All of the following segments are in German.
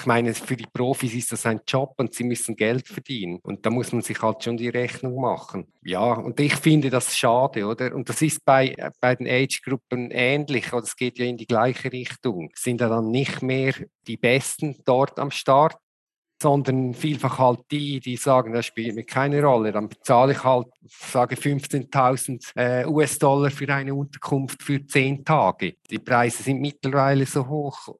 ich meine, für die Profis ist das ein Job und sie müssen Geld verdienen. Und da muss man sich halt schon die Rechnung machen. Ja, und ich finde das schade, oder? Und das ist bei, bei den Age-Gruppen ähnlich, oder es geht ja in die gleiche Richtung. Sind da dann nicht mehr die Besten dort am Start, sondern vielfach halt die, die sagen, das spielt mir keine Rolle. Dann bezahle ich halt, sage 15.000 äh, US-Dollar für eine Unterkunft für zehn Tage. Die Preise sind mittlerweile so hoch.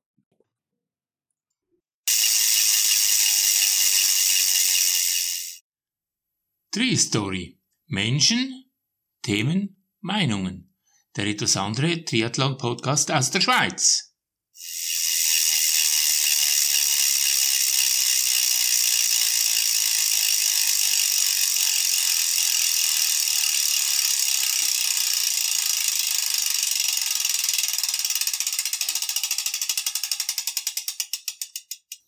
Tree Story. Menschen, Themen, Meinungen. Der etwas andere Triathlon-Podcast aus der Schweiz.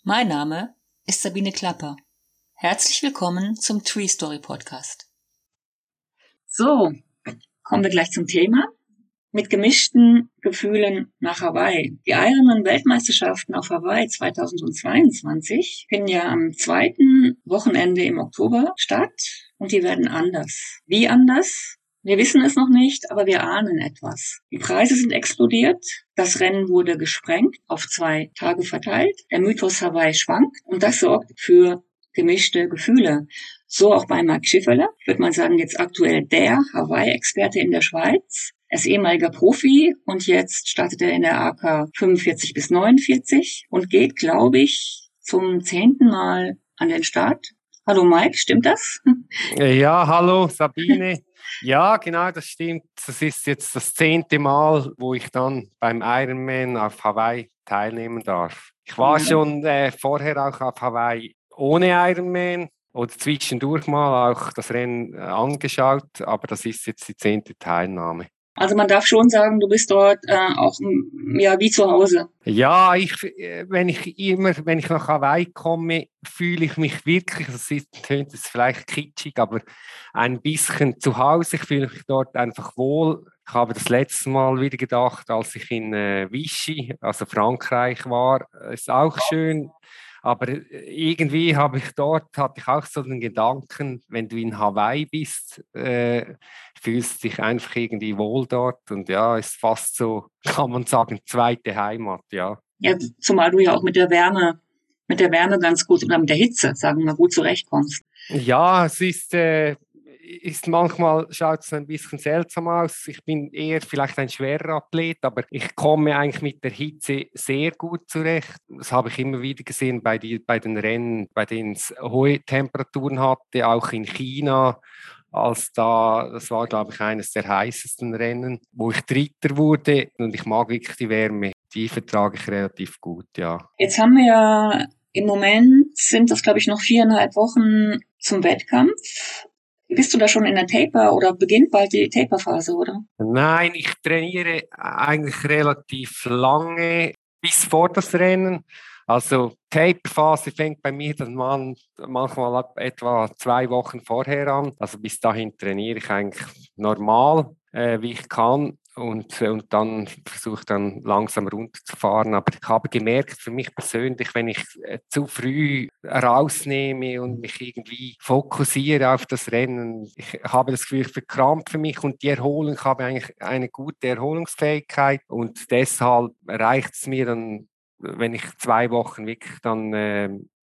Mein Name ist Sabine Klapper. Herzlich willkommen zum Tree Story Podcast. So, kommen wir gleich zum Thema. Mit gemischten Gefühlen nach Hawaii. Die Ironman Weltmeisterschaften auf Hawaii 2022 finden ja am zweiten Wochenende im Oktober statt und die werden anders. Wie anders? Wir wissen es noch nicht, aber wir ahnen etwas. Die Preise sind explodiert. Das Rennen wurde gesprengt, auf zwei Tage verteilt. Der Mythos Hawaii schwankt und das sorgt für gemischte Gefühle. So auch bei Marc Schifferle, würde man sagen, jetzt aktuell der Hawaii-Experte in der Schweiz. Er ist ehemaliger Profi und jetzt startet er in der AK 45 bis 49 und geht, glaube ich, zum zehnten Mal an den Start. Hallo Mike, stimmt das? Ja, hallo Sabine. Ja, genau, das stimmt. Das ist jetzt das zehnte Mal, wo ich dann beim Ironman auf Hawaii teilnehmen darf. Ich war schon äh, vorher auch auf Hawaii ohne Ironman oder zwischendurch mal auch das Rennen äh, angeschaut, aber das ist jetzt die zehnte Teilnahme. Also man darf schon sagen, du bist dort äh, auch ja wie zu Hause. Ja, ich, äh, wenn ich immer, wenn ich nach Hawaii komme, fühle ich mich wirklich, das ist, tönt es vielleicht kitschig, aber ein bisschen zu Hause. Ich fühle mich dort einfach wohl. Ich habe das letzte Mal wieder gedacht, als ich in äh, Vichy, also Frankreich war, ist auch schön. Aber äh, irgendwie habe ich dort, hatte ich auch so den Gedanken, wenn du in Hawaii bist, äh, fühlst dich einfach irgendwie wohl dort und ja, ist fast so, kann man sagen, zweite Heimat, ja. Ja, zumal du ja auch mit der Wärme, mit der Wärme ganz gut oder mit der Hitze, sagen wir mal, gut zurechtkommst. Ja, es ist, äh, ist manchmal schaut es ein bisschen seltsam aus. Ich bin eher vielleicht ein schwerer Athlet, aber ich komme eigentlich mit der Hitze sehr gut zurecht. Das habe ich immer wieder gesehen bei, die, bei den Rennen, bei denen es hohe Temperaturen hatte, auch in China als da, das war glaube ich eines der heißesten Rennen, wo ich Dritter wurde und ich mag wirklich die Wärme, die vertrage ich relativ gut, ja. Jetzt haben wir ja im Moment sind das glaube ich noch viereinhalb Wochen zum Wettkampf bist du da schon in der Taper oder beginnt bald die Taper-Phase, oder? Nein, ich trainiere eigentlich relativ lange bis vor das Rennen. Also Taper-Phase fängt bei mir dann man, manchmal ab etwa zwei Wochen vorher an. Also bis dahin trainiere ich eigentlich normal, äh, wie ich kann und, und dann versuche dann langsam runterzufahren. Aber ich habe gemerkt, für mich persönlich, wenn ich äh, zu früh rausnehme und mich irgendwie fokussiere auf das Rennen, ich habe das Gefühl, ich verkrampfe mich und die Erholung, ich habe eigentlich eine gute Erholungsfähigkeit und deshalb reicht es mir dann, wenn ich zwei Wochen wirklich dann äh,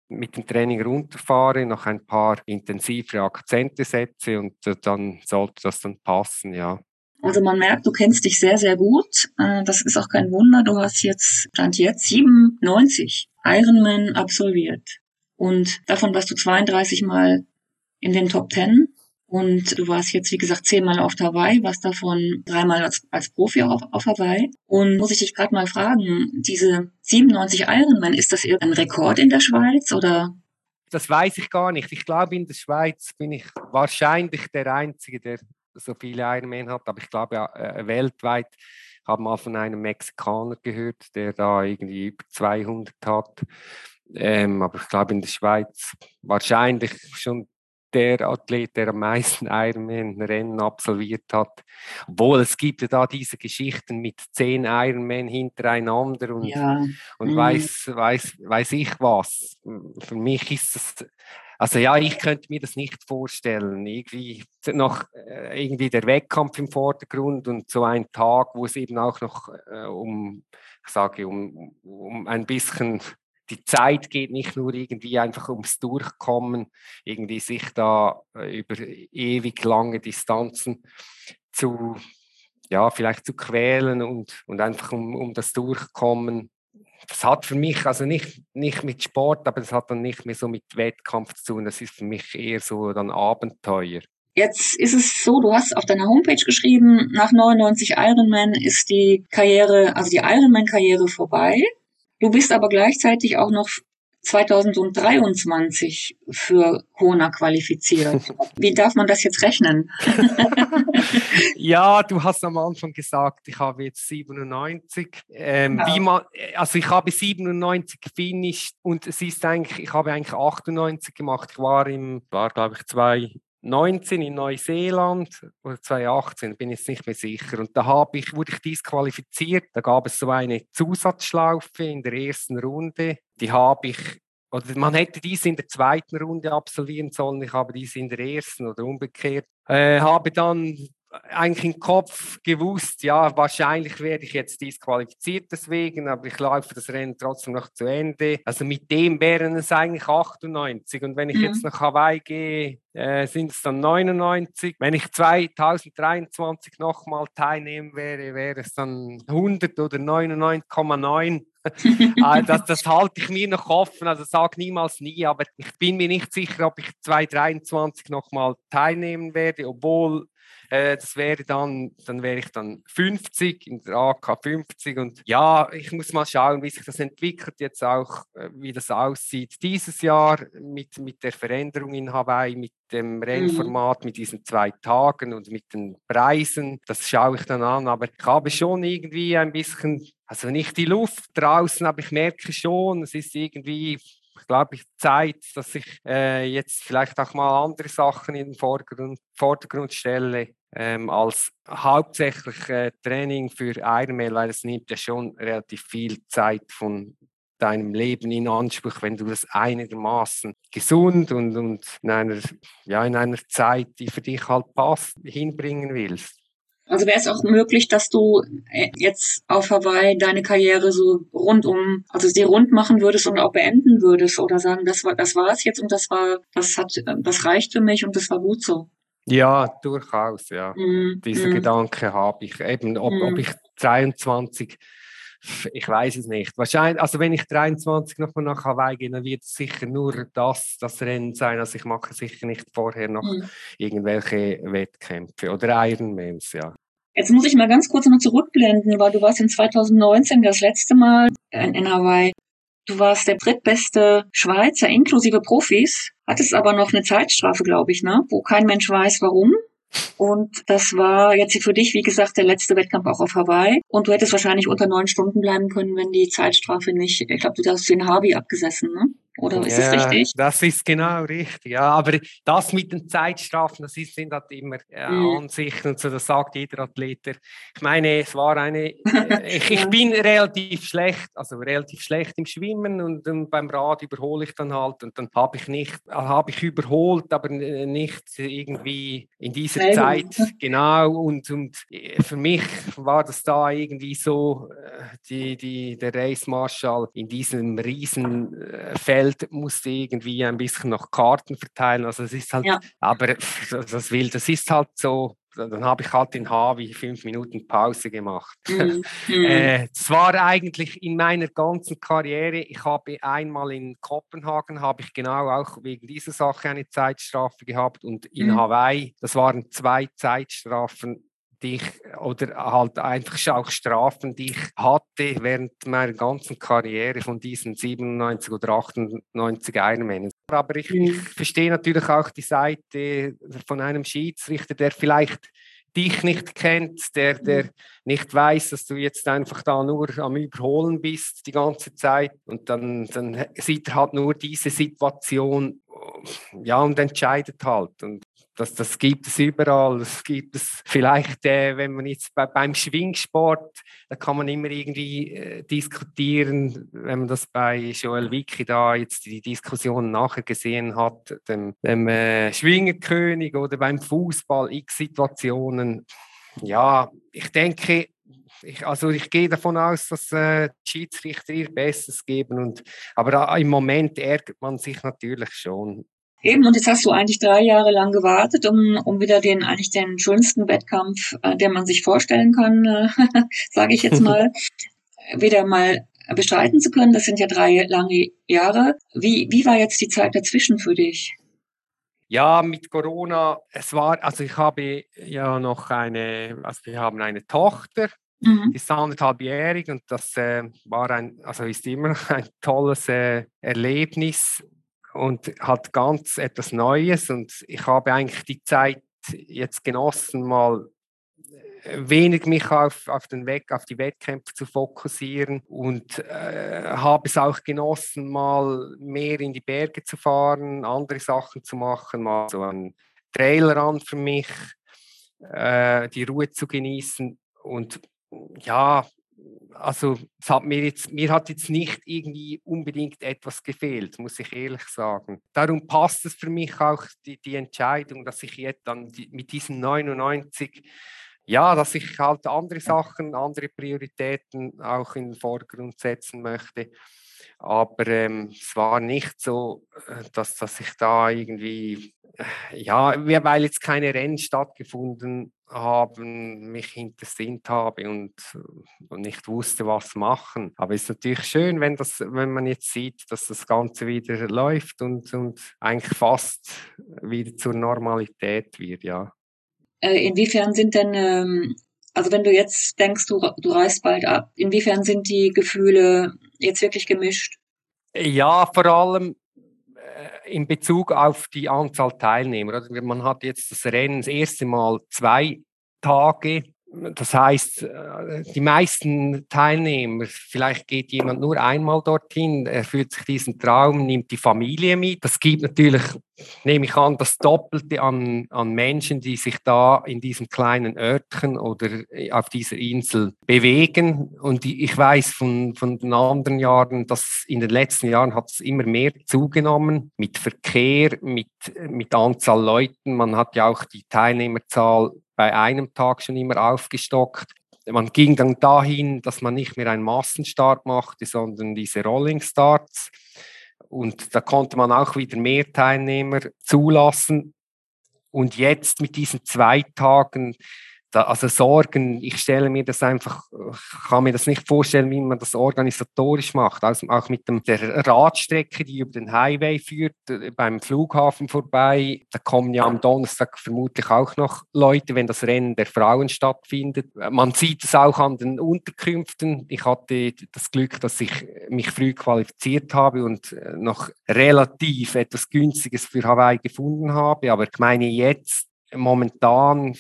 mit dem Training runterfahre, noch ein paar intensive Akzente setze und äh, dann sollte das dann passen, ja. Also man merkt, du kennst dich sehr, sehr gut. Äh, das ist auch kein Wunder. Du hast jetzt, stand jetzt 97 Ironman absolviert. Und davon warst du 32 Mal in den Top 10. Und du warst jetzt, wie gesagt, zehnmal auf Hawaii, warst davon dreimal als, als Profi auf, auf Hawaii. Und muss ich dich gerade mal fragen, diese 97 Ironman, ist das irgendein Rekord in der Schweiz oder? Das weiß ich gar nicht. Ich glaube, in der Schweiz bin ich wahrscheinlich der Einzige, der so viele Ironman hat, aber ich glaube ja, äh, weltweit habe mal von einem Mexikaner gehört, der da irgendwie über 200 hat. Ähm, aber ich glaube in der Schweiz wahrscheinlich schon der Athlet, der am meisten Ironman-Rennen absolviert hat. Obwohl es gibt ja da diese Geschichten mit zehn Ironman hintereinander und, ja. und mhm. weiß, weiß, weiß ich was. Für mich ist das, also ja, ich könnte mir das nicht vorstellen. Irgendwie noch äh, irgendwie der Wettkampf im Vordergrund und so ein Tag, wo es eben auch noch äh, um, ich sage, um, um ein bisschen die Zeit geht nicht nur irgendwie einfach ums Durchkommen, irgendwie sich da äh, über ewig lange Distanzen zu, ja, vielleicht zu quälen und, und einfach um, um das Durchkommen. Das hat für mich, also nicht, nicht mit Sport, aber das hat dann nicht mehr so mit Wettkampf zu tun. Das ist für mich eher so dann Abenteuer. Jetzt ist es so, du hast auf deiner Homepage geschrieben, nach 99 Ironman ist die Karriere, also die Ironman-Karriere vorbei. Du bist aber gleichzeitig auch noch 2023 für Kona qualifiziert. Wie darf man das jetzt rechnen? ja, du hast am Anfang gesagt, ich habe jetzt 97. Ähm, ja. wie man, also ich habe 97 gefinisht und es ist eigentlich, ich habe eigentlich 98 gemacht. Ich war im, war glaube ich zwei 19 in Neuseeland oder 2018, bin ich jetzt nicht mehr sicher. Und da habe ich, wurde ich disqualifiziert. Da gab es so eine Zusatzschlaufe in der ersten Runde. Die habe ich, oder man hätte diese in der zweiten Runde absolvieren sollen. Ich habe diese in der ersten oder umgekehrt. Äh, habe dann eigentlich im Kopf gewusst, ja, wahrscheinlich werde ich jetzt disqualifiziert deswegen, aber ich laufe das Rennen trotzdem noch zu Ende. Also mit dem wären es eigentlich 98 und wenn ich mhm. jetzt nach Hawaii gehe, äh, sind es dann 99. Wenn ich 2023 nochmal teilnehmen wäre, wäre es dann 100 oder 99,9. Ah, das, das halte ich mir noch offen, also sage niemals nie, aber ich bin mir nicht sicher, ob ich 2023 nochmal teilnehmen werde, obwohl äh, das wäre dann, dann wäre ich dann 50 in der AK 50 und ja, ich muss mal schauen, wie sich das entwickelt jetzt auch, äh, wie das aussieht dieses Jahr mit, mit der Veränderung in Hawaii, mit dem mhm. Rennformat, mit diesen zwei Tagen und mit den Preisen. Das schaue ich dann an, aber ich habe schon irgendwie ein bisschen also nicht die Luft draußen, aber ich merke schon, es ist irgendwie glaube ich, Zeit, dass ich äh, jetzt vielleicht auch mal andere Sachen in den Vordergrund, Vordergrund stelle, ähm, als hauptsächlich äh, Training für Ironman, weil es nimmt ja schon relativ viel Zeit von deinem Leben in Anspruch, wenn du das einigermaßen gesund und, und in, einer, ja, in einer Zeit, die für dich halt passt, hinbringen willst. Also wäre es auch möglich, dass du äh, jetzt auf Hawaii deine Karriere so rundum, also sie rund machen würdest und auch beenden würdest oder sagen, das war, das war es jetzt und das war, das hat, das reicht für mich und das war gut so. Ja, durchaus, ja. Mm, Diese mm. Gedanke habe ich. Eben, ob, mm. ob ich 23 ich weiß es nicht. Wahrscheinlich, also wenn ich 23 nochmal nach Hawaii gehe, dann wird es sicher nur das, das Rennen sein. Also ich mache sicher nicht vorher noch mhm. irgendwelche Wettkämpfe oder Ironmans, ja. Jetzt muss ich mal ganz kurz noch zurückblenden, weil du warst in 2019 das letzte Mal in, in Hawaii. Du warst der drittbeste Schweizer inklusive Profis, hattest aber noch eine Zeitstrafe, glaube ich, ne? Wo kein Mensch weiß, warum. Und das war jetzt für dich, wie gesagt, der letzte Wettkampf auch auf Hawaii. Und du hättest wahrscheinlich unter neun Stunden bleiben können, wenn die Zeitstrafe nicht, ich glaube, du hast den Harvey abgesessen, ne? Oder ist ja, das richtig? Das ist genau richtig, ja. Aber das mit den Zeitstrafen, das ist, sind halt immer äh, mhm. Ansichten und so, das sagt jeder Athlet. Ich meine, es war eine, äh, ich, ich, bin relativ schlecht, also relativ schlecht im Schwimmen und, und beim Rad überhole ich dann halt und dann habe ich nicht, habe ich überholt, aber nicht irgendwie in dieser Nein. Zeit, genau. Und, und äh, für mich war das da irgendwie so, äh, die, die, der Race Marshall in diesem riesen Feld Feld musste irgendwie ein bisschen noch Karten verteilen. Also es ist halt, ja. aber das will, das ist halt so. Dann habe ich halt in Havi fünf Minuten Pause gemacht. Mhm. äh, das war eigentlich in meiner ganzen Karriere. Ich habe einmal in Kopenhagen habe ich genau auch wegen dieser Sache eine Zeitstrafe gehabt und in mhm. Hawaii, das waren zwei Zeitstrafen die ich, oder halt einfach auch Strafen, die ich hatte während meiner ganzen Karriere von diesen 97 oder 98 Ironman. Aber ich, ich mhm. verstehe natürlich auch die Seite von einem Schiedsrichter, der vielleicht dich nicht kennt, der, der mhm. nicht weiß, dass du jetzt einfach da nur am Überholen bist die ganze Zeit und dann, dann sieht er halt nur diese Situation ja, und entscheidet halt. Und das, das gibt es überall. Das gibt es vielleicht, äh, wenn man jetzt bei, beim Schwingsport, da kann man immer irgendwie äh, diskutieren, wenn man das bei Joel Wicki da jetzt die Diskussion nachher gesehen hat, dem, dem äh, Schwingerkönig oder beim Fußball, x Situationen. Ja, ich denke, ich, also ich gehe davon aus, dass äh, die Schiedsrichter ihr Bestes geben. Und, aber äh, im Moment ärgert man sich natürlich schon. Eben, und jetzt hast du eigentlich drei Jahre lang gewartet, um, um wieder den eigentlich den schönsten Wettkampf, äh, den man sich vorstellen kann, äh, sage ich jetzt mal, wieder mal bestreiten zu können. Das sind ja drei lange Jahre. Wie, wie war jetzt die Zeit dazwischen für dich? Ja, mit Corona, es war, also ich habe ja noch eine, also wir haben eine Tochter, mhm. die ist anderthalbjährig und das äh, war ein, also ist immer ein tolles äh, Erlebnis und hat ganz etwas Neues. Und ich habe eigentlich die Zeit jetzt genossen, mal äh, wenig mich auf, auf, den Weg, auf die Wettkämpfe zu fokussieren und äh, habe es auch genossen, mal mehr in die Berge zu fahren, andere Sachen zu machen, mal so einen Trailer an für mich, äh, die Ruhe zu genießen und ja, also es hat mir jetzt, mir hat jetzt nicht irgendwie unbedingt etwas gefehlt, muss ich ehrlich sagen. Darum passt es für mich auch die, die Entscheidung, dass ich jetzt dann die, mit diesen 99 ja, dass ich halt andere Sachen, andere Prioritäten auch in den Vordergrund setzen möchte. Aber ähm, es war nicht so, äh, dass, dass ich da irgendwie, äh, ja, weil jetzt keine Rennen stattgefunden haben, mich hintersinnt habe und, und nicht wusste, was machen. Aber es ist natürlich schön, wenn, das, wenn man jetzt sieht, dass das Ganze wieder läuft und, und eigentlich fast wieder zur Normalität wird, ja. Äh, inwiefern sind denn ähm, also wenn du jetzt denkst, du, du reist bald ab, inwiefern sind die Gefühle jetzt wirklich gemischt? Ja, vor allem in Bezug auf die Anzahl Teilnehmer. Man hat jetzt das Rennen das erste Mal zwei Tage das heißt, äh, die meisten Teilnehmer, vielleicht geht jemand nur einmal dorthin, erfüllt sich diesen Traum, nimmt die Familie mit. Das gibt natürlich, nehme ich an, das Doppelte an, an Menschen, die sich da in diesem kleinen Örtchen oder auf dieser Insel bewegen. Und ich weiß von, von den anderen Jahren, dass in den letzten Jahren hat es immer mehr zugenommen mit Verkehr, mit, mit Anzahl Leuten. Man hat ja auch die Teilnehmerzahl bei einem Tag schon immer aufgestockt. Man ging dann dahin, dass man nicht mehr einen Massenstart machte, sondern diese Rolling Starts. Und da konnte man auch wieder mehr Teilnehmer zulassen. Und jetzt mit diesen zwei Tagen also Sorgen, ich stelle mir das einfach, kann mir das nicht vorstellen, wie man das organisatorisch macht. Also auch mit dem, der Radstrecke, die über den Highway führt, äh, beim Flughafen vorbei. Da kommen ja am Donnerstag vermutlich auch noch Leute, wenn das Rennen der Frauen stattfindet. Man sieht es auch an den Unterkünften. Ich hatte das Glück, dass ich mich früh qualifiziert habe und äh, noch relativ etwas Günstiges für Hawaii gefunden habe. Aber ich meine, jetzt momentan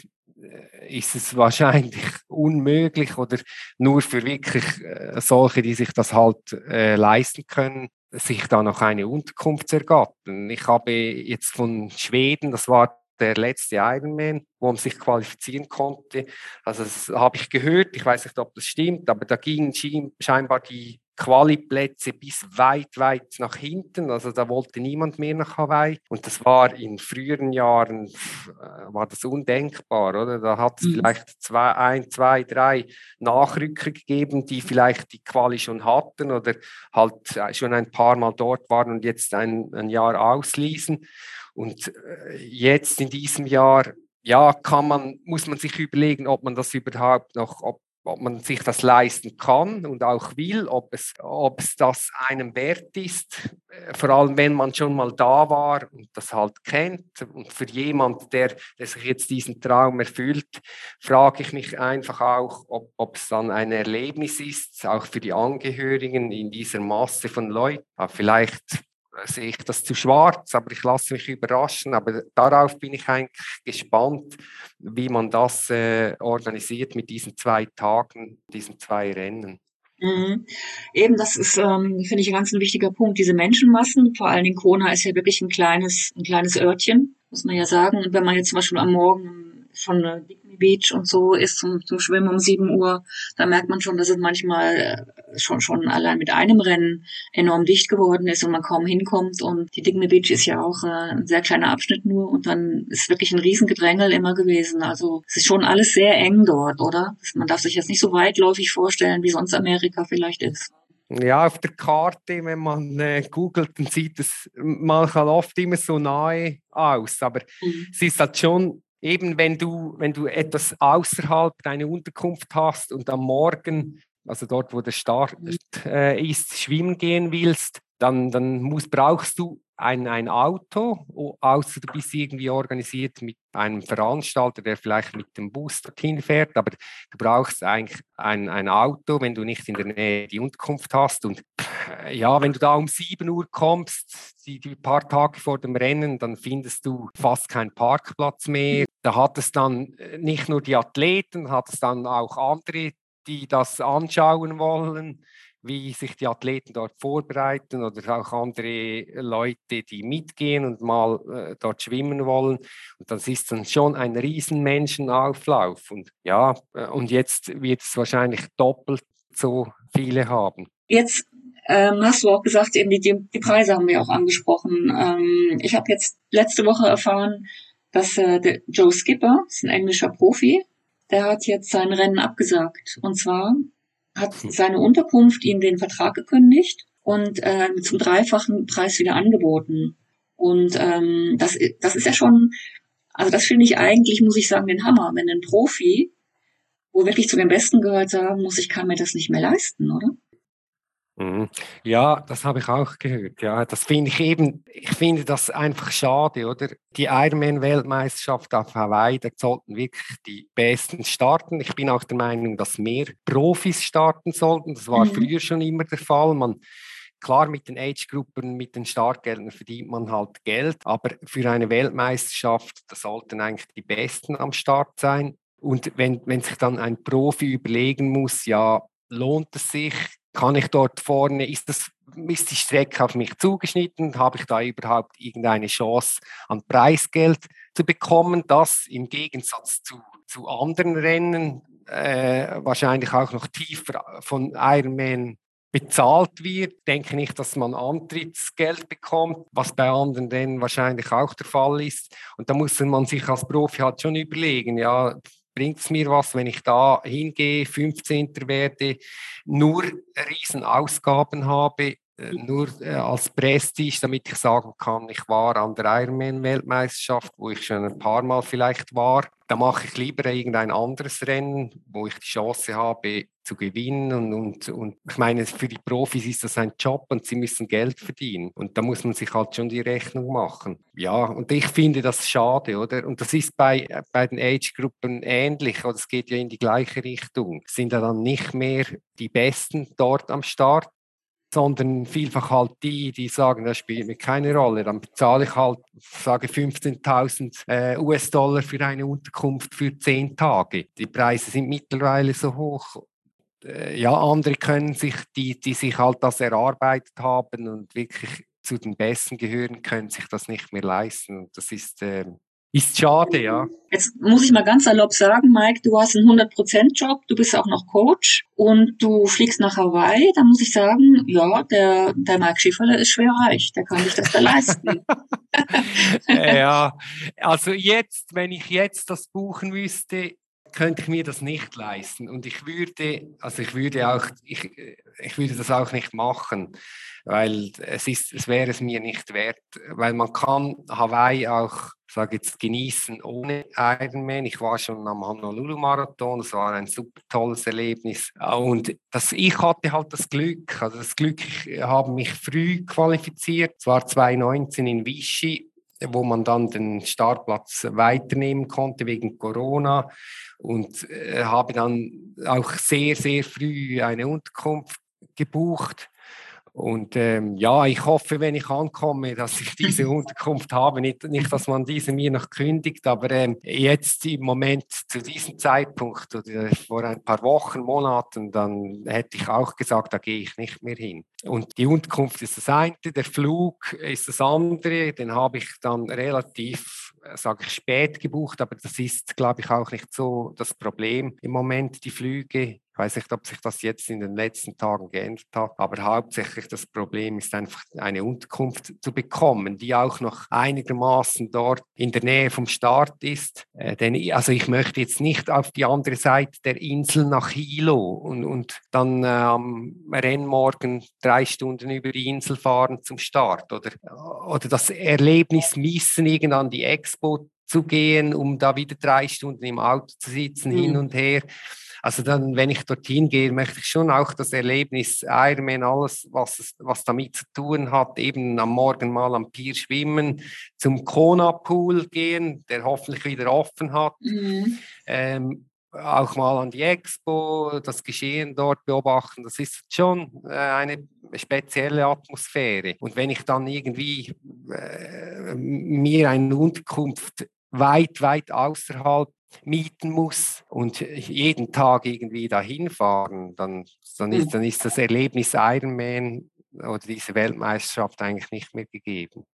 ist es wahrscheinlich unmöglich oder nur für wirklich äh, solche, die sich das halt äh, leisten können, sich da noch eine Unterkunft zu ergattern. Ich habe jetzt von Schweden, das war der letzte Ironman, wo man sich qualifizieren konnte. Also das habe ich gehört, ich weiß nicht, ob das stimmt, aber da gingen scheinbar die Quali-Plätze bis weit, weit nach hinten. Also da wollte niemand mehr nach Hawaii. Und das war in früheren Jahren, äh, war das undenkbar, oder? Da hat es mhm. vielleicht zwei, ein, zwei, drei Nachrücker gegeben, die vielleicht die Quali schon hatten oder halt äh, schon ein paar Mal dort waren und jetzt ein, ein Jahr ausließen. Und äh, jetzt in diesem Jahr ja, kann man, muss man sich überlegen, ob man das überhaupt noch, ob ob man sich das leisten kann und auch will, ob es, ob es das einem wert ist, äh, vor allem wenn man schon mal da war und das halt kennt. Und für jemand, der, der sich jetzt diesen Traum erfüllt, frage ich mich einfach auch, ob, ob es dann ein Erlebnis ist, auch für die Angehörigen in dieser Masse von Leuten. vielleicht sehe ich das zu schwarz, aber ich lasse mich überraschen. Aber darauf bin ich eigentlich gespannt, wie man das äh, organisiert mit diesen zwei Tagen, diesen zwei Rennen. Mhm. Eben, das ist, ähm, finde ich, ein ganz wichtiger Punkt. Diese Menschenmassen, vor allen Dingen Kona ist ja wirklich ein kleines, ein kleines Örtchen, muss man ja sagen. Und wenn man jetzt zum Beispiel am Morgen von der Bikini Beach und so ist zum, zum Schwimmen um 7 Uhr, da merkt man schon, dass es manchmal äh, schon, schon allein mit einem Rennen enorm dicht geworden ist und man kaum hinkommt. Und die Digme Beach ist ja auch äh, ein sehr kleiner Abschnitt nur und dann ist wirklich ein Riesengedrängel immer gewesen. Also es ist schon alles sehr eng dort, oder? Man darf sich jetzt nicht so weitläufig vorstellen, wie sonst Amerika vielleicht ist. Ja, auf der Karte, wenn man äh, googelt, dann sieht es manchmal oft immer so nahe aus. Aber mhm. es ist halt schon eben wenn du, wenn du etwas außerhalb deiner Unterkunft hast und am Morgen, also dort, wo der Start äh, ist, schwimmen gehen willst, dann, dann musst, brauchst du ein, ein Auto, außer du bist irgendwie organisiert mit einem Veranstalter, der vielleicht mit dem Bus dorthin fährt, aber du brauchst eigentlich ein, ein Auto, wenn du nicht in der Nähe die Unterkunft hast. Und ja, wenn du da um 7 Uhr kommst, die, die paar Tage vor dem Rennen, dann findest du fast keinen Parkplatz mehr. Da hat es dann äh, nicht nur die Athleten, hat es dann auch andere, die das anschauen wollen wie sich die Athleten dort vorbereiten oder auch andere Leute, die mitgehen und mal äh, dort schwimmen wollen. Und das ist dann schon ein riesen Menschenauflauf. Und ja, äh, und jetzt wird es wahrscheinlich doppelt so viele haben. Jetzt ähm, hast du auch gesagt, eben die, die Preise haben wir auch angesprochen. Ähm, ich habe jetzt letzte Woche erfahren, dass äh, der Joe Skipper, ist ein englischer Profi, der hat jetzt sein Rennen abgesagt. Und zwar hat seine Unterkunft ihm den Vertrag gekündigt und äh, zum dreifachen Preis wieder angeboten. Und ähm, das, das ist ja schon, also das finde ich eigentlich, muss ich sagen, den Hammer, wenn ein Profi, wo wirklich zu den Besten gehört, sagen muss, ich kann mir das nicht mehr leisten, oder? Mhm. Ja, das habe ich auch gehört. Ja, das finde ich eben, ich finde das einfach schade, oder? Die Ironman-Weltmeisterschaft auf Hawaii, da sollten wirklich die Besten starten. Ich bin auch der Meinung, dass mehr Profis starten sollten. Das war mhm. früher schon immer der Fall. Man, klar, mit den Age-Gruppen, mit den Startgeldern verdient man halt Geld, aber für eine Weltmeisterschaft, da sollten eigentlich die Besten am Start sein. Und wenn, wenn sich dann ein Profi überlegen muss, ja, lohnt es sich, kann ich dort vorne, ist, das, ist die Strecke auf mich zugeschnitten? Habe ich da überhaupt irgendeine Chance an Preisgeld zu bekommen? Das im Gegensatz zu, zu anderen Rennen äh, wahrscheinlich auch noch tiefer von Ironman bezahlt wird, denke ich, dass man Antrittsgeld bekommt, was bei anderen Rennen wahrscheinlich auch der Fall ist. Und da muss man sich als Profi halt schon überlegen, ja, bringt es mir was, wenn ich da hingehe, 15. werde, nur riesen Ausgaben habe, nur äh, als Prestige, damit ich sagen kann, ich war an der Ironman-Weltmeisterschaft, wo ich schon ein paar Mal vielleicht war. Da mache ich lieber irgendein anderes Rennen, wo ich die Chance habe zu gewinnen. Und, und, und ich meine, für die Profis ist das ein Job und sie müssen Geld verdienen. Und da muss man sich halt schon die Rechnung machen. Ja, und ich finde das schade, oder? Und das ist bei, bei den Age-Gruppen ähnlich, oder es geht ja in die gleiche Richtung. Sind ja dann nicht mehr die Besten dort am Start, sondern vielfach halt die, die sagen, das spielt mir keine Rolle. Dann bezahle ich halt, sage 15.000 äh, US-Dollar für eine Unterkunft für zehn Tage. Die Preise sind mittlerweile so hoch. Äh, ja, andere können sich, die, die sich halt das erarbeitet haben und wirklich zu den Besten gehören, können sich das nicht mehr leisten. Das ist äh, ist schade, ja. Jetzt muss ich mal ganz salopp sagen, Mike, du hast einen 100%-Job, du bist auch noch Coach und du fliegst nach Hawaii. Da muss ich sagen, ja, der, der Mike Schifferle ist schwer reich, der kann sich das da leisten. ja, also jetzt, wenn ich jetzt das buchen müsste, könnte ich mir das nicht leisten. Und ich würde, also ich würde auch, ich, ich würde das auch nicht machen, weil es ist, es wäre es mir nicht wert, weil man kann Hawaii auch sage jetzt, genießen ohne Ironman. Ich war schon am Honolulu-Marathon, es war ein super tolles Erlebnis. Und das, ich hatte halt das Glück, also das Glück, ich habe mich früh qualifiziert, es war 2019 in Vichy, wo man dann den Startplatz weiternehmen konnte wegen Corona. Und äh, habe dann auch sehr, sehr früh eine Unterkunft gebucht Und ähm, ja, ich hoffe, wenn ich ankomme, dass ich diese Unterkunft habe. Nicht, nicht, dass man diese mir noch kündigt, aber ähm, jetzt im Moment zu diesem Zeitpunkt oder vor ein paar Wochen, Monaten, dann hätte ich auch gesagt, da gehe ich nicht mehr hin. Und die Unterkunft ist das eine, der Flug ist das andere. Den habe ich dann relativ, sage ich, spät gebucht, aber das ist, glaube ich, auch nicht so das Problem im Moment, die Flüge. Ich weiß nicht, ob sich das jetzt in den letzten Tagen geändert hat, aber hauptsächlich das Problem ist einfach eine Unterkunft zu bekommen, die auch noch einigermaßen dort in der Nähe vom Start ist. Äh, denn also ich möchte jetzt nicht auf die andere Seite der Insel nach Hilo und, und dann äh, am Rennmorgen drei Stunden über die Insel fahren zum Start oder, oder das Erlebnis missen, irgendwann die Expo zu gehen, um da wieder drei Stunden im Auto zu sitzen, mhm. hin und her. Also dann, wenn ich dorthin gehe, möchte ich schon auch das Erlebnis Ironman, alles, was, es, was damit zu tun hat, eben am Morgen mal am Pier schwimmen, zum Kona Pool gehen, der hoffentlich wieder offen hat. Mhm. Ähm, auch mal an die Expo, das Geschehen dort beobachten, das ist schon äh, eine spezielle Atmosphäre. Und wenn ich dann irgendwie äh, mir eine Unterkunft weit, weit außerhalb mieten muss und jeden Tag irgendwie dahin fahren, dann, dann, ist, hm. dann ist das Erlebnis Ironman oder diese Weltmeisterschaft eigentlich nicht mehr gegeben.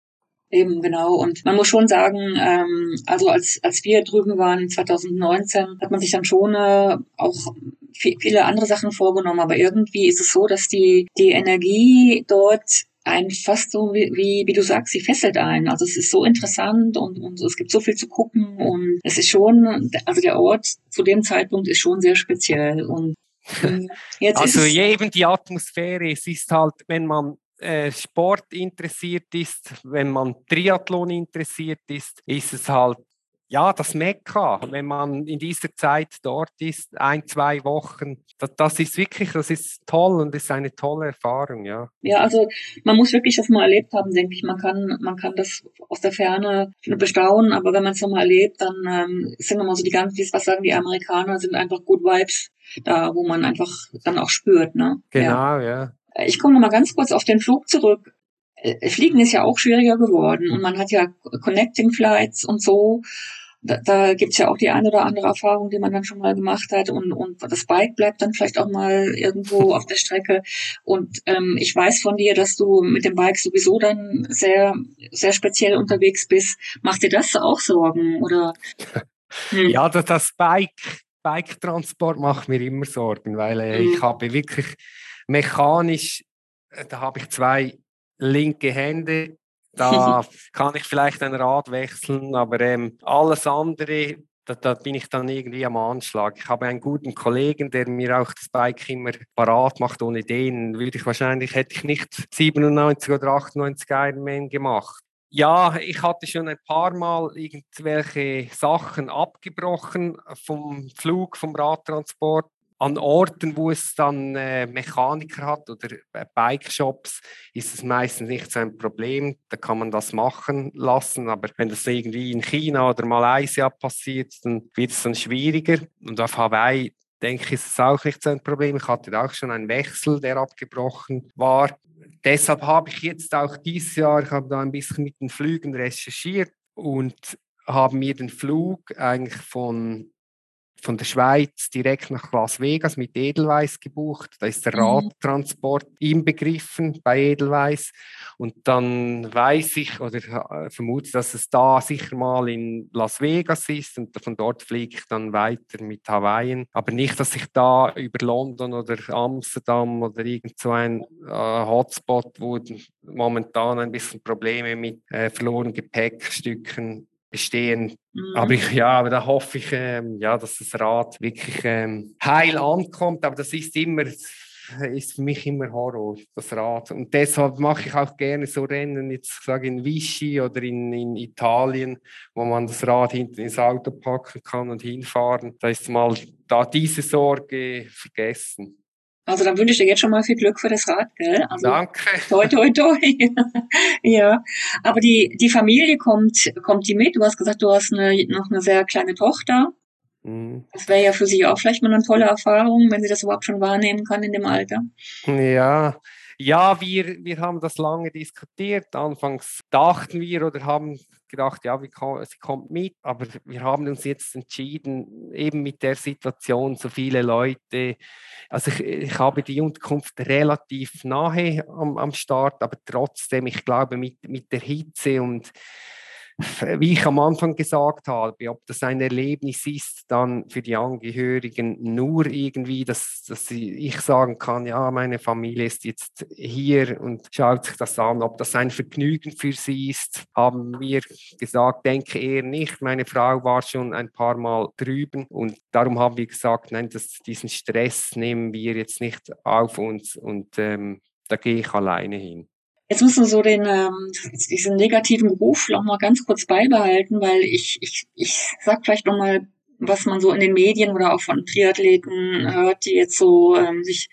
Eben, genau. Und man muss schon sagen, ähm, also als, als wir drüben waren 2019, hat man sich dann schon äh, auch viele andere Sachen vorgenommen. Aber irgendwie ist es so, dass die, die Energie dort ein fast so wie, wie, du sagst, sie fesselt ein. Also es ist so interessant und, und es gibt so viel zu gucken und es ist schon, also der Ort zu dem Zeitpunkt ist schon sehr speziell und Jetzt also eben die Atmosphäre, es ist halt, wenn man äh, Sport interessiert ist, wenn man Triathlon interessiert ist, ist es halt ja, das Mekka, wenn man in dieser Zeit dort ist, ein, zwei Wochen, das, das, ist wirklich, das ist toll und ist eine tolle Erfahrung, ja. Ja, also man muss wirklich das mal erlebt haben, denke ich. Man kann, man kann das aus der Ferne bestaunen, aber wenn man es nochmal erlebt, dann ähm, sind nochmal so die ganzen, was sagen die Amerikaner, sind einfach Good Vibes da, wo man einfach dann auch spürt, ne? Genau, ja. ja. Ich komme nochmal ganz kurz auf den Flug zurück. Äh, Fliegen ist ja auch schwieriger geworden und man hat ja Connecting Flights und so. Da, da gibt ja auch die eine oder andere Erfahrung, die man dann schon mal gemacht hat und, und das Bike bleibt dann vielleicht auch mal irgendwo auf der Strecke. Und ähm, ich weiß von dir, dass du mit dem Bike sowieso dann sehr, sehr speziell unterwegs bist. Macht dir das auch Sorgen oder? Hm. Ja, das, das Bike, Bike-Transport macht mir immer Sorgen, weil äh, hm. ich habe wirklich mechanisch, äh, da habe ich zwei linke Hände, da kann ich vielleicht ein Rad wechseln, aber ähm, alles andere, da, da, bin ich dann irgendwie am Anschlag. Ich habe einen guten Kollegen, der mir auch das Bike immer parat macht. Ohne den würde ich wahrscheinlich, hätte ich nicht 97 oder 98 Ironman gemacht. Ja, ich hatte schon ein paar Mal irgendwelche Sachen abgebrochen vom Flug, vom Radtransport an Orten, wo es dann äh, Mechaniker hat oder äh, Bike-Shops, ist es meistens nicht so ein Problem. Da kann man das machen lassen. Aber wenn das irgendwie in China oder Malaysia passiert, dann wird es dann schwieriger. Und auf Hawaii denke ich, ist es auch nicht so ein Problem. Ich hatte auch schon einen Wechsel, der abgebrochen war. Deshalb habe ich jetzt auch dieses Jahr, ich habe da ein bisschen mit den Flügen recherchiert und habe mir den Flug eigentlich von von der Schweiz direkt nach Las Vegas mit Edelweiss gebucht. Da ist der mhm. Radtransport inbegriffen bei Edelweiss. Und dann weiß ich oder vermute, dass es da sicher mal in Las Vegas ist und von dort fliege ich dann weiter mit Hawaii. Aber nicht, dass ich da über London oder Amsterdam oder irgend so ein äh, Hotspot, wo momentan ein bisschen Probleme mit äh, verlorenen Gepäckstücken bestehen. Mhm. Aber ich, ja, aber da hoffe ich, ähm, ja, dass das Rad wirklich ähm, heil ankommt. Aber das ist immer, ist für mich immer Horror, das Rad. Und deshalb mache ich auch gerne so Rennen, jetzt sage in Vichy oder in, in Italien, wo man das Rad hinten ins Auto packen kann und hinfahren. Da ist mal da diese Sorge vergessen. Also dann wünsche ich dir jetzt schon mal viel Glück für das Rad, gell? Also, Danke. Toi, toi, toi. ja. Aber die, die Familie kommt, kommt die mit? Du hast gesagt, du hast eine, noch eine sehr kleine Tochter. Mhm. Das wäre ja für sie auch vielleicht mal eine tolle Erfahrung, wenn sie das überhaupt schon wahrnehmen kann in dem Alter. Ja, Ja, wir, wir haben das lange diskutiert. Anfangs dachten wir oder haben gedacht, ja, kann, sie kommt mit, aber wir haben uns jetzt entschieden, eben mit der Situation, so viele Leute, also ich, ich habe die Unterkunft relativ nahe am, am Start, aber trotzdem, ich glaube, mit, mit der Hitze und wie ich am Anfang gesagt habe, ob das ein Erlebnis ist, dann für die Angehörigen nur irgendwie, dass, dass ich sagen kann, ja, meine Familie ist jetzt hier und schaut sich das an, ob das ein Vergnügen für sie ist, haben wir gesagt, denke eher nicht. Meine Frau war schon ein paar Mal drüben und darum haben wir gesagt, nein, das, diesen Stress nehmen wir jetzt nicht auf uns und ähm, da gehe ich alleine hin. Jetzt müssen wir so den, ähm, diesen negativen Ruf noch mal ganz kurz beibehalten, weil ich, ich, ich sag vielleicht noch mal, was man so in den Medien oder auch von Triathleten hört, die jetzt so ähm, sich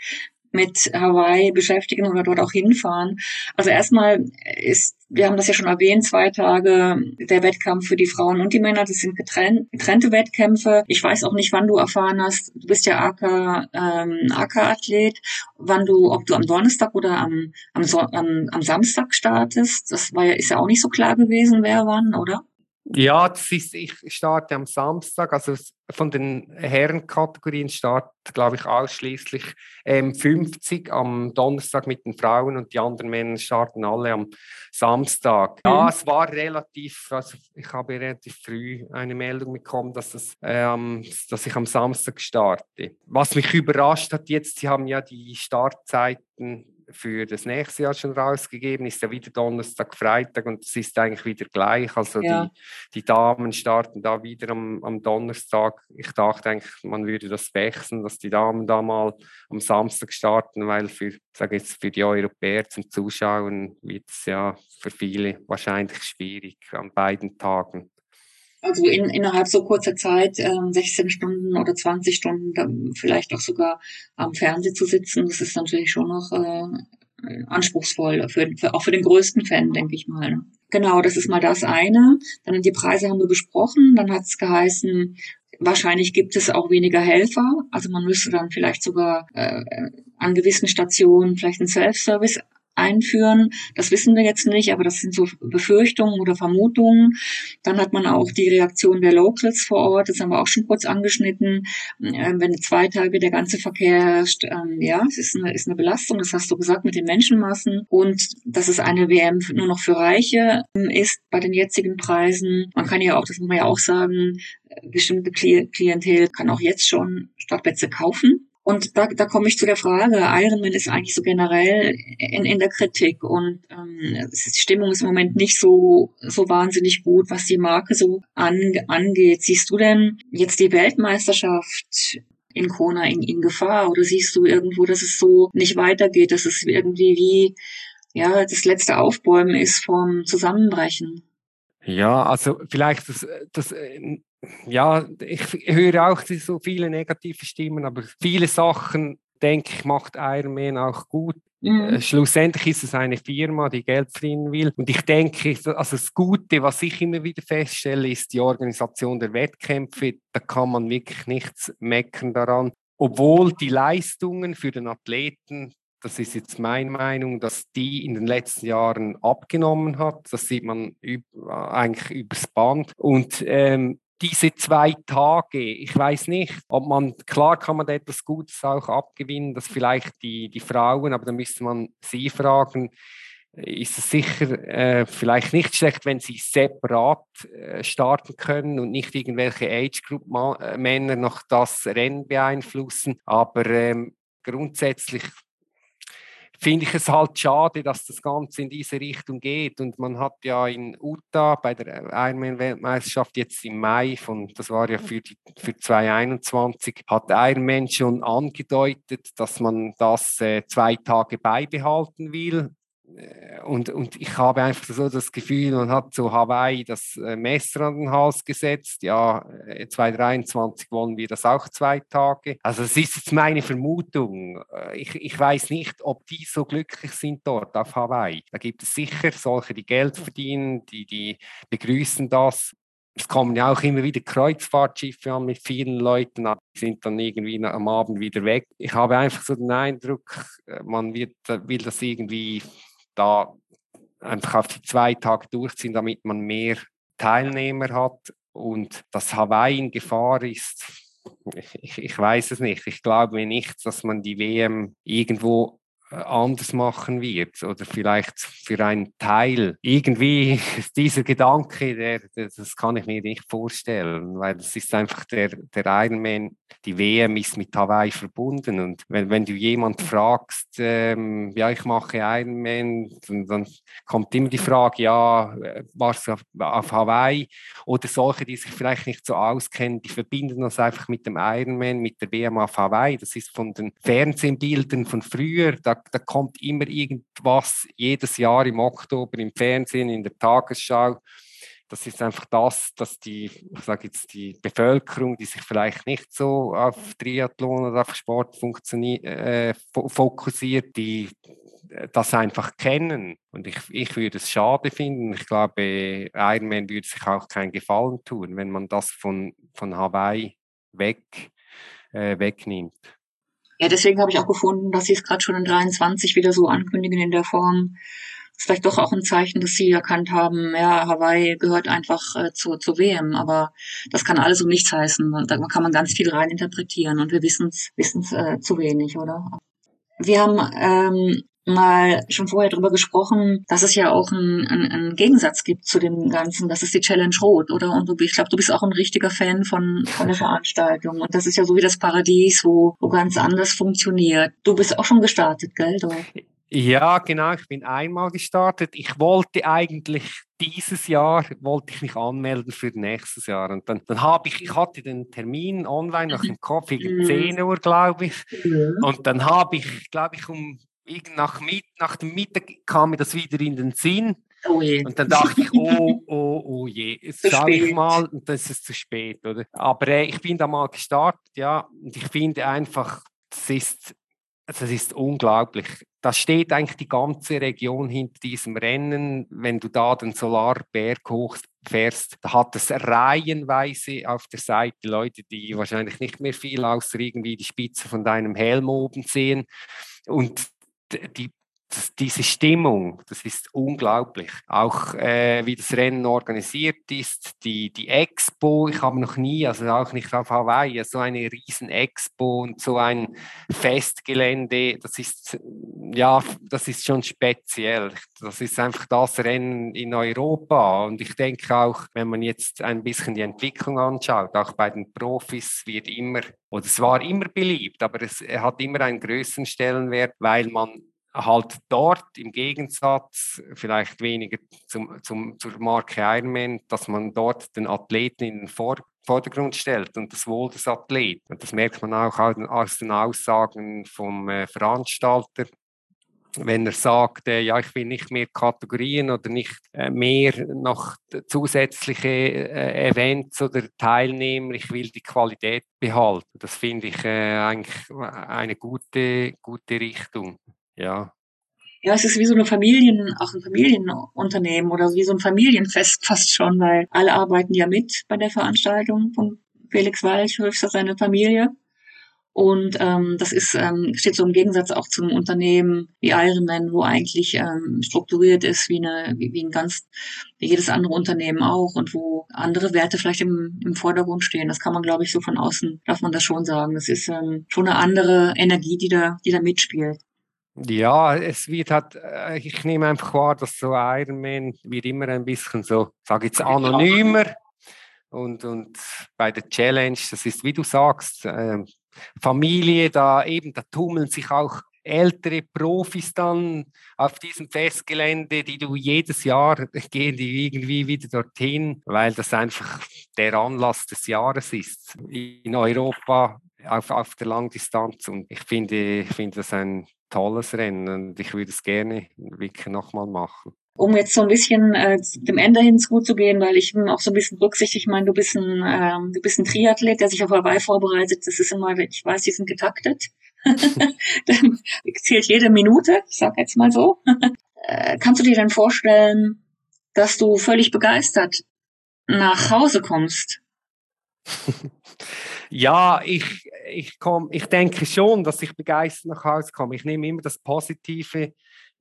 mit Hawaii beschäftigen oder dort auch hinfahren. Also erstmal ist, wir haben das ja schon erwähnt, zwei Tage der Wettkampf für die Frauen und die Männer, das sind getrennt, getrennte Wettkämpfe. Ich weiß auch nicht, wann du erfahren hast, du bist ja AK, ähm, AK-Athlet, wann du, ob du am Donnerstag oder am, am, am, am Samstag startest. Das war ja, ist ja auch nicht so klar gewesen, wer wann, oder? Ja, das ist, ich starte am Samstag, also von den Herrenkategorien startet, glaube ich, ausschließlich ähm, 50 am Donnerstag mit den Frauen und die anderen Männer starten alle am Samstag. Mhm. Ja, es war relativ, also ich habe relativ früh eine Meldung bekommen, dass, es, ähm, dass ich am Samstag starte. Was mich überrascht hat jetzt, sie haben ja die Startzeiten für das nächste Jahr schon rausgegeben, ist ja wieder Donnerstag, Freitag und es ist eigentlich wieder gleich. Also ja. die, die Damen starten da wieder am, am Donnerstag. Ich dachte eigentlich, man würde das wechseln, dass die Damen da mal am Samstag starten, weil für, sage jetzt, für die Europäer zum Zuschauen wird es ja für viele wahrscheinlich schwierig an beiden Tagen. Also in, innerhalb so kurzer Zeit, äh, 16 Stunden oder 20 Stunden, dann vielleicht auch sogar am Fernsehen zu sitzen, das ist natürlich schon noch äh, anspruchsvoll, für, für, auch für den größten Fan, denke ich mal. Ne? Genau, das ist mal das eine. Dann die Preise haben wir besprochen. Dann hat es geheißen, wahrscheinlich gibt es auch weniger Helfer. Also man müsste dann vielleicht sogar äh, an gewissen Stationen vielleicht einen Self-Service einführen. Das wissen wir jetzt nicht, aber das sind so Befürchtungen oder Vermutungen. Dann hat man auch die Reaktion der Locals vor Ort, das haben wir auch schon kurz angeschnitten. Ähm, wenn zwei Tage der ganze Verkehr herrscht, ähm, ja, es ist eine, ist eine Belastung, das hast du gesagt, mit den Menschenmassen. Und dass es eine WM nur noch für Reiche ähm, ist bei den jetzigen Preisen. Man kann ja auch, das muss man ja auch sagen, äh, bestimmte Klientel kann auch jetzt schon Startplätze kaufen. Und da, da komme ich zu der Frage, Ironman ist eigentlich so generell in, in der Kritik und ähm, die Stimmung ist im Moment nicht so, so wahnsinnig gut, was die Marke so an, angeht. Siehst du denn jetzt die Weltmeisterschaft in Kona in, in Gefahr oder siehst du irgendwo, dass es so nicht weitergeht, dass es irgendwie wie ja das letzte Aufbäumen ist vom Zusammenbrechen? Ja, also vielleicht das, das ja, ich höre auch so viele negative Stimmen, aber viele Sachen, denke ich, macht Ironman auch gut. Mhm. Äh, schlussendlich ist es eine Firma, die Geld verdienen will. Und ich denke, also das Gute, was ich immer wieder feststelle, ist die Organisation der Wettkämpfe. Da kann man wirklich nichts meckern daran. Obwohl die Leistungen für den Athleten das ist jetzt meine Meinung, dass die in den letzten Jahren abgenommen hat. Das sieht man eigentlich übers Band. Und ähm, diese zwei Tage, ich weiß nicht, ob man, klar kann man da etwas Gutes auch abgewinnen, dass vielleicht die, die Frauen, aber da müsste man sie fragen, ist es sicher äh, vielleicht nicht schlecht, wenn sie separat äh, starten können und nicht irgendwelche Age Group äh, Männer noch das Rennen beeinflussen. Aber ähm, grundsätzlich finde ich es halt schade, dass das Ganze in diese Richtung geht. Und man hat ja in Utah bei der Ironman-Weltmeisterschaft jetzt im Mai, von, das war ja für, die, für 2021, hat Ironman schon angedeutet, dass man das äh, zwei Tage beibehalten will. Äh, und, und ich habe einfach so das Gefühl, man hat so Hawaii das äh, Messer an den Hals gesetzt. Ja, 2023 äh, wollen wir das auch zwei Tage. Also es ist jetzt meine Vermutung. Ich, ich weiß nicht, ob die so glücklich sind dort auf Hawaii. Da gibt es sicher solche, die Geld verdienen, die, die begrüßen das. es kommen ja auch immer wieder Kreuzfahrtschiffe an mit vielen Leuten, die sind dann irgendwie am Abend wieder weg. Ich habe einfach so den Eindruck, man wird, will das irgendwie da einfach auf die zwei Tage durchziehen, damit man mehr Teilnehmer hat und dass Hawaii in Gefahr ist. Ich, ich weiß es nicht. Ich glaube nicht, dass man die WM irgendwo anders machen wird oder vielleicht für einen Teil. Irgendwie ist dieser Gedanke, der, das kann ich mir nicht vorstellen, weil es ist einfach der, der Ironman, die WM ist mit Hawaii verbunden und wenn, wenn du jemand fragst, ähm, ja, ich mache Ironman, dann, dann kommt immer die Frage, ja, warst du auf, auf Hawaii oder solche, die sich vielleicht nicht so auskennen, die verbinden das einfach mit dem Ironman, mit der WM auf Hawaii. Das ist von den Fernsehbildern von früher, da da kommt immer irgendwas jedes Jahr im Oktober im Fernsehen, in der Tagesschau. Das ist einfach das, dass die, ich sage jetzt, die Bevölkerung, die sich vielleicht nicht so auf Triathlon oder auf Sport äh, fokussiert, die äh, das einfach kennen. Und ich, ich würde es schade finden. Ich glaube, Ironman würde sich auch keinen Gefallen tun, wenn man das von, von Hawaii weg, äh, wegnimmt. Ja, deswegen habe ich auch gefunden, dass sie es gerade schon in 23 wieder so ankündigen in der Form. Das ist vielleicht doch auch ein Zeichen, dass sie erkannt haben, ja, Hawaii gehört einfach äh, zu, zu WM, aber das kann alles um nichts heißen. Da kann man ganz viel rein interpretieren und wir wissen es äh, zu wenig, oder? Wir haben ähm, mal schon vorher drüber gesprochen, dass es ja auch einen, einen, einen Gegensatz gibt zu dem Ganzen. Das ist die Challenge Rot, oder? Und du, ich glaube, du bist auch ein richtiger Fan von, von der Veranstaltung. Und das ist ja so wie das Paradies, wo, wo ganz anders funktioniert. Du bist auch schon gestartet, gell? Du? Ja, genau. Ich bin einmal gestartet. Ich wollte eigentlich dieses Jahr wollte ich mich anmelden für nächstes Jahr. Und dann, dann habe ich, ich hatte den Termin online nach dem Kaffee, 10 mhm. Uhr, glaube ich. Und dann habe ich, glaube ich, um nach, nach dem Mittag kam mir das wieder in den Sinn. Oh und dann dachte ich, oh, oh, oh je, jetzt schaue ich mal und dann ist es zu spät, oder? Aber äh, ich bin da mal gestartet, ja, und ich finde einfach, das ist, das ist unglaublich. Da steht eigentlich die ganze Region hinter diesem Rennen. Wenn du da den Solarberg hochfährst, da hat es reihenweise auf der Seite Leute, die wahrscheinlich nicht mehr viel außer irgendwie die Spitze von deinem Helm oben sehen. Und die, diese Stimmung, das ist unglaublich. Auch äh, wie das Rennen organisiert ist, die, die Expo, ich habe noch nie, also auch nicht auf Hawaii, so eine riesen Expo und so ein Festgelände, das ist, ja, das ist schon speziell. Das ist einfach das Rennen in Europa und ich denke auch, wenn man jetzt ein bisschen die Entwicklung anschaut, auch bei den Profis wird immer, oder es war immer beliebt, aber es hat immer einen größeren Stellenwert, weil man halt dort im Gegensatz vielleicht weniger zum, zum, zur Marke Ironman, dass man dort den Athleten in den Vor Vordergrund stellt und das Wohl des Athleten. Und das merkt man auch aus den Aussagen vom äh, Veranstalter. Wenn er sagt, äh, ja, ich will nicht mehr Kategorien oder nicht äh, mehr noch zusätzliche Events oder Teilnehmer, ich will die Qualität behalten. Das finde ich eigentlich eine gute, gute Richtung ja. Ja, es ist wie so eine Familien, auch ein Familienunternehmen oder wie so ein Familienfest fast schon, weil alle arbeiten ja mit bei der Veranstaltung von Felix Walch, höchster seine Familie. Und ähm, das ist, ähm, steht so im Gegensatz auch zum Unternehmen wie Ironman, wo eigentlich ähm, strukturiert ist wie, eine, wie ein ganz, wie jedes andere Unternehmen auch und wo andere Werte vielleicht im, im Vordergrund stehen. Das kann man, glaube ich, so von außen, darf man das schon sagen. Das ist ähm, schon eine andere Energie, die da, die da mitspielt. Ja, es wird halt, äh, ich nehme einfach wahr, dass so Ironman wird immer ein bisschen so, sage jetzt anonymer. Und, und bei der Challenge, das ist, wie du sagst, äh, Familie, da eben, da tummeln sich auch ältere Profis dann auf diesem Festgelände, die du jedes Jahr gehen die irgendwie wieder dorthin, weil das einfach der Anlass des Jahres ist in Europa auf, auf der Langdistanz. Und ich finde, ich finde das ein tolles Rennen ich würde es gerne wirklich nochmal machen. Um jetzt so ein bisschen äh, dem Ende hin zu gehen, weil ich auch so ein bisschen berücksichtigt, ich meine, du bist ein, äh, du bist ein Triathlet, der sich auf Hawaii vorbereitet. Das ist immer, ich weiß, die sind getaktet. Dann zählt jede Minute, ich sag jetzt mal so. äh, kannst du dir denn vorstellen, dass du völlig begeistert nach Hause kommst? Ja, ich, ich, komm, ich denke schon, dass ich begeistert nach Hause komme. Ich nehme immer das Positive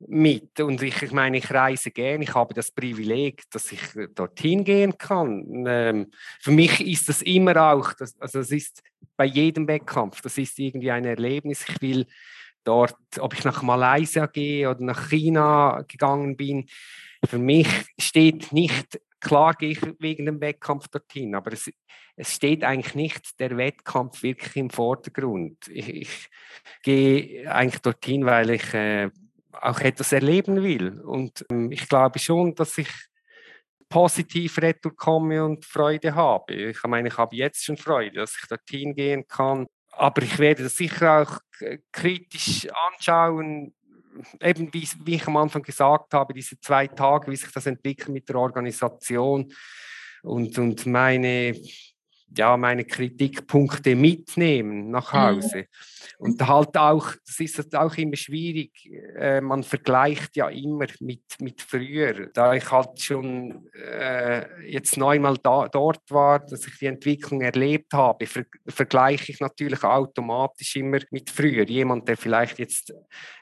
mit. Und ich, ich meine, ich reise gerne, ich habe das Privileg, dass ich dorthin gehen kann. Ähm, für mich ist das immer auch, das, also es ist bei jedem Wettkampf, das ist irgendwie ein Erlebnis. Ich will dort, ob ich nach Malaysia gehe oder nach China gegangen bin, für mich steht nicht, klar gehe ich wegen dem Wettkampf dorthin, aber es, es steht eigentlich nicht der Wettkampf wirklich im Vordergrund. Ich, ich gehe eigentlich dorthin, weil ich äh, auch etwas erleben will. Und ähm, ich glaube schon, dass ich positiv retour komme und Freude habe. Ich meine, ich habe jetzt schon Freude, dass ich dorthin gehen kann. Aber ich werde das sicher auch kritisch anschauen, eben wie, wie ich am Anfang gesagt habe, diese zwei Tage, wie sich das entwickelt mit der Organisation und, und meine ja, meine Kritikpunkte mitnehmen nach mhm. Hause. Mhm. Und halt auch, das ist halt auch immer schwierig, äh, man vergleicht ja immer mit, mit früher. Da ich halt schon äh, jetzt neunmal da, dort war, dass ich die Entwicklung erlebt habe, ver vergleiche ich natürlich automatisch immer mit früher. Jemand, der vielleicht jetzt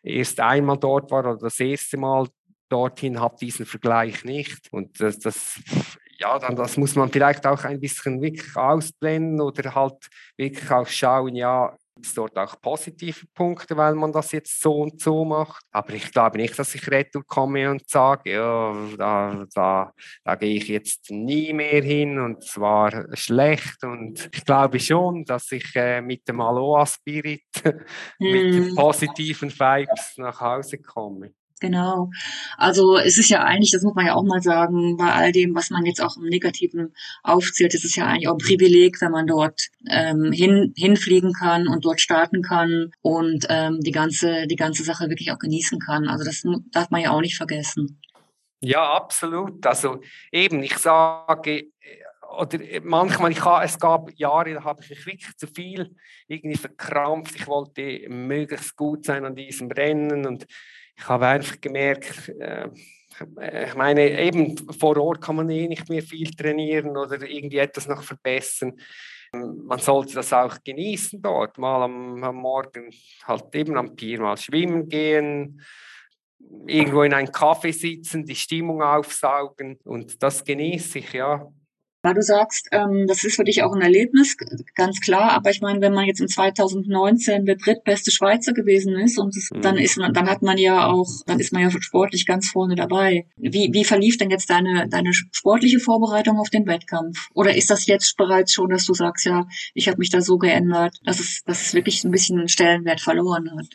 erst einmal dort war oder das erste Mal dorthin hat diesen Vergleich nicht. Und das, das ja, dann das muss man vielleicht auch ein bisschen wirklich ausblenden oder halt wirklich auch schauen, ja, gibt es dort auch positive Punkte, weil man das jetzt so und so macht. Aber ich glaube nicht, dass ich retour komme und sage, ja, da, da, da gehe ich jetzt nie mehr hin und es war schlecht. Und ich glaube schon, dass ich äh, mit dem Aloha Spirit, mit den hm. positiven Vibes nach Hause komme. Genau. Also es ist ja eigentlich, das muss man ja auch mal sagen, bei all dem, was man jetzt auch im Negativen aufzählt, es ist ja eigentlich auch ein Privileg, wenn man dort ähm, hin, hinfliegen kann und dort starten kann und ähm, die ganze, die ganze Sache wirklich auch genießen kann. Also das darf man ja auch nicht vergessen. Ja, absolut. Also eben, ich sage, oder manchmal, ich habe, es gab Jahre, da habe ich wirklich zu viel irgendwie verkrampft. Ich wollte möglichst gut sein an diesem Rennen und ich habe einfach gemerkt, äh, ich meine, eben vor Ort kann man eh nicht mehr viel trainieren oder irgendwie etwas noch verbessern. Man sollte das auch genießen dort, mal am, am Morgen halt eben am Pier mal schwimmen gehen, irgendwo in einen Kaffee sitzen, die Stimmung aufsaugen und das genieße ich, ja. Weil du sagst, ähm, das ist für dich auch ein Erlebnis, ganz klar. Aber ich meine, wenn man jetzt in 2019 der drittbeste Schweizer gewesen ist und das, mhm. dann ist man, dann hat man ja auch, dann ist man ja sportlich ganz vorne dabei. Wie, wie verlief denn jetzt deine, deine sportliche Vorbereitung auf den Wettkampf? Oder ist das jetzt bereits schon, dass du sagst, ja, ich habe mich da so geändert, dass es, dass es wirklich ein bisschen Stellenwert verloren hat?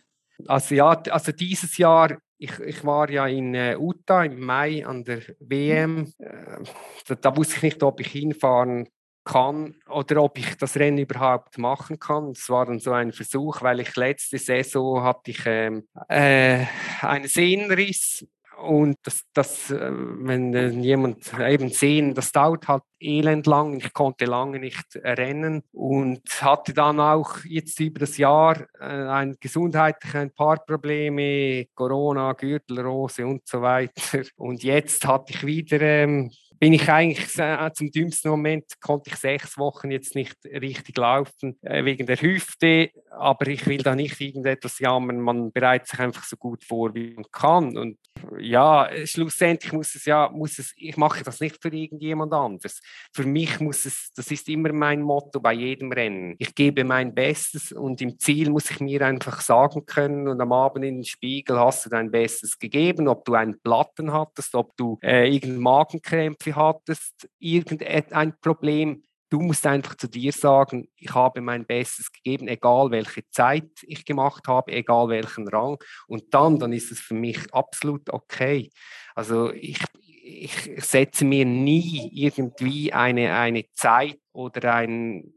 Also ja, also dieses Jahr ich, ich war ja in äh, Utah im Mai an der WM. Äh, da, da wusste ich nicht, ob ich hinfahren kann oder ob ich das Rennen überhaupt machen kann. Es war dann so ein Versuch, weil ich letzte Saison hatte ich ähm, äh, einen Sehnenriss und das, das äh, wenn jemand eben sehen, das dauert halt elend lang. Ich konnte lange nicht rennen und hatte dann auch jetzt über das Jahr äh, ein gesundheitlich ein paar Probleme, Corona, Gürtelrose und so weiter. Und jetzt hatte ich wieder ähm, bin ich eigentlich äh, zum dümmsten Moment, konnte ich sechs Wochen jetzt nicht richtig laufen äh, wegen der Hüfte, aber ich will da nicht irgendetwas jammern, man bereitet sich einfach so gut vor, wie man kann und ja, schlussendlich muss es ja, muss es, ich mache das nicht für irgendjemand anderes. Für mich muss es, das ist immer mein Motto bei jedem Rennen. Ich gebe mein Bestes und im Ziel muss ich mir einfach sagen können und am Abend in den Spiegel hast du dein Bestes gegeben, ob du einen Platten hattest, ob du äh, irgendeinen Magenkrämpfe hattest, irgendein Problem, du musst einfach zu dir sagen, ich habe mein Bestes gegeben, egal welche Zeit ich gemacht habe, egal welchen Rang. Und dann, dann ist es für mich absolut okay. Also ich, ich setze mir nie irgendwie eine, eine Zeit oder ein,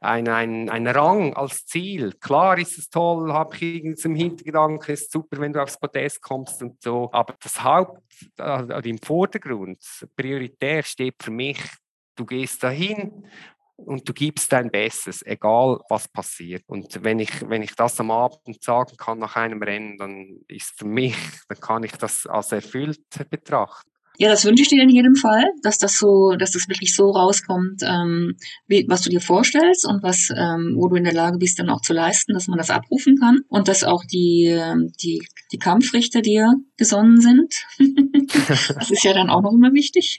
ein, ein, ein Rang als Ziel. Klar ist es toll, habe ich irgendwie zum Hintergedanken, ist super, wenn du aufs Podest kommst und so. Aber das Haupt, also im Vordergrund, prioritär steht für mich, du gehst dahin und du gibst dein Bestes, egal was passiert. Und wenn ich, wenn ich das am Abend sagen kann nach einem Rennen, dann ist für mich, dann kann ich das als erfüllt betrachten. Ja, das wünsche ich dir in jedem Fall, dass das so, dass das wirklich so rauskommt, ähm, wie, was du dir vorstellst und was, ähm, wo du in der Lage bist, dann auch zu leisten, dass man das abrufen kann und dass auch die, ähm, die, die Kampfrichter dir gesonnen sind. das ist ja dann auch noch immer wichtig.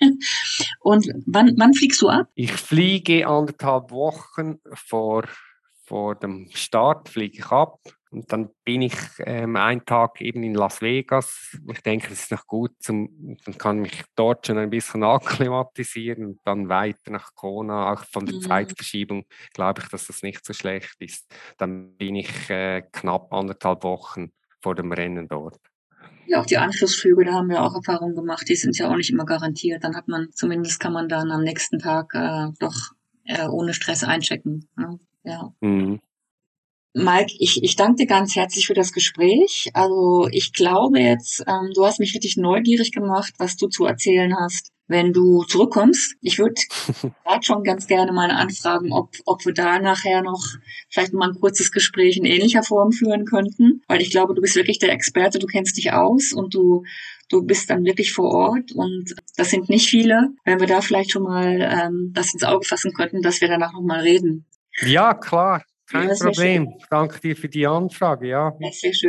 Und wann, wann fliegst du ab? Ich fliege anderthalb Wochen vor, vor dem Start, fliege ich ab. Und dann bin ich ähm, einen Tag eben in Las Vegas. Ich denke, das ist noch gut, zum, dann kann mich dort schon ein bisschen akklimatisieren und dann weiter nach Kona. Auch von der mhm. Zeitverschiebung glaube ich, dass das nicht so schlecht ist. Dann bin ich äh, knapp anderthalb Wochen vor dem Rennen dort. Ja, auch die Anschlussflüge, da haben wir auch Erfahrungen gemacht, die sind ja auch nicht immer garantiert. Dann hat man, zumindest kann man dann am nächsten Tag äh, doch äh, ohne Stress einchecken. Ne? Ja. Mhm. Mike, ich, ich danke dir ganz herzlich für das Gespräch. Also ich glaube jetzt, ähm, du hast mich richtig neugierig gemacht, was du zu erzählen hast, wenn du zurückkommst. Ich würde gerade schon ganz gerne mal anfragen, ob, ob wir da nachher noch vielleicht mal ein kurzes Gespräch in ähnlicher Form führen könnten, weil ich glaube, du bist wirklich der Experte, du kennst dich aus und du du bist dann wirklich vor Ort und das sind nicht viele. Wenn wir da vielleicht schon mal ähm, das ins Auge fassen könnten, dass wir danach noch mal reden. Ja, klar. Kein ja, Problem. Danke dir für die Anfrage. Ja.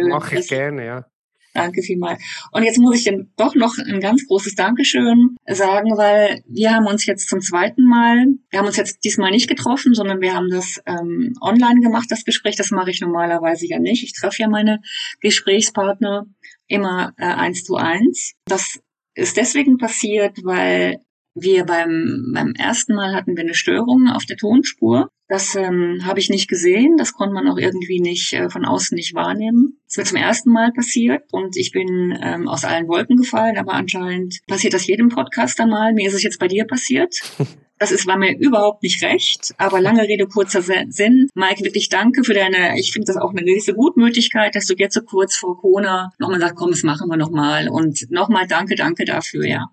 Mache ich das gerne, ja. Danke vielmals. Und jetzt muss ich dann doch noch ein ganz großes Dankeschön sagen, weil wir haben uns jetzt zum zweiten Mal, wir haben uns jetzt diesmal nicht getroffen, sondern wir haben das ähm, online gemacht, das Gespräch. Das mache ich normalerweise ja nicht. Ich treffe ja meine Gesprächspartner immer äh, eins zu eins. Das ist deswegen passiert, weil wir beim, beim ersten Mal hatten wir eine Störung auf der Tonspur. Das ähm, habe ich nicht gesehen. Das konnte man auch irgendwie nicht äh, von außen nicht wahrnehmen. Es wird zum ersten Mal passiert und ich bin ähm, aus allen Wolken gefallen, aber anscheinend passiert das jedem Podcaster mal. Mir ist es jetzt bei dir passiert. Das ist, war mir überhaupt nicht recht, aber lange Rede, kurzer Sinn. Mike, wirklich danke für deine, ich finde das auch eine gewisse Gutmütigkeit, dass du jetzt so kurz vor Corona nochmal sagst, komm, das machen wir nochmal. Und nochmal danke, danke dafür, ja.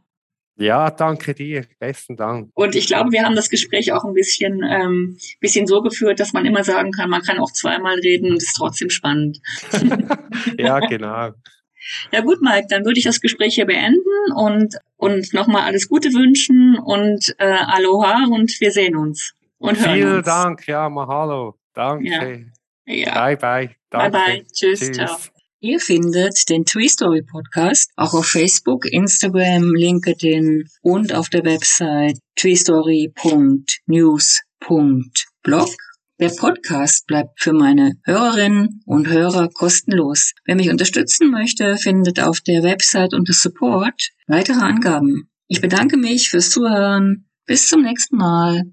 Ja, danke dir. Besten Dank. Und ich glaube, wir haben das Gespräch auch ein bisschen, ähm, bisschen so geführt, dass man immer sagen kann, man kann auch zweimal reden und es ist trotzdem spannend. ja, genau. Ja gut, Mike, dann würde ich das Gespräch hier beenden und, und nochmal alles Gute wünschen und äh, Aloha und wir sehen uns und hören Vielen uns. Dank, ja, Mahalo. Danke. Ja. ja. Bye, bye. Danke. Bye, bye. Tschüss, Tschüss. ciao. Ihr findet den Tree Podcast auch auf Facebook, Instagram, LinkedIn und auf der Website treestory.news.blog. Der Podcast bleibt für meine Hörerinnen und Hörer kostenlos. Wer mich unterstützen möchte, findet auf der Website unter Support weitere Angaben. Ich bedanke mich fürs Zuhören. Bis zum nächsten Mal.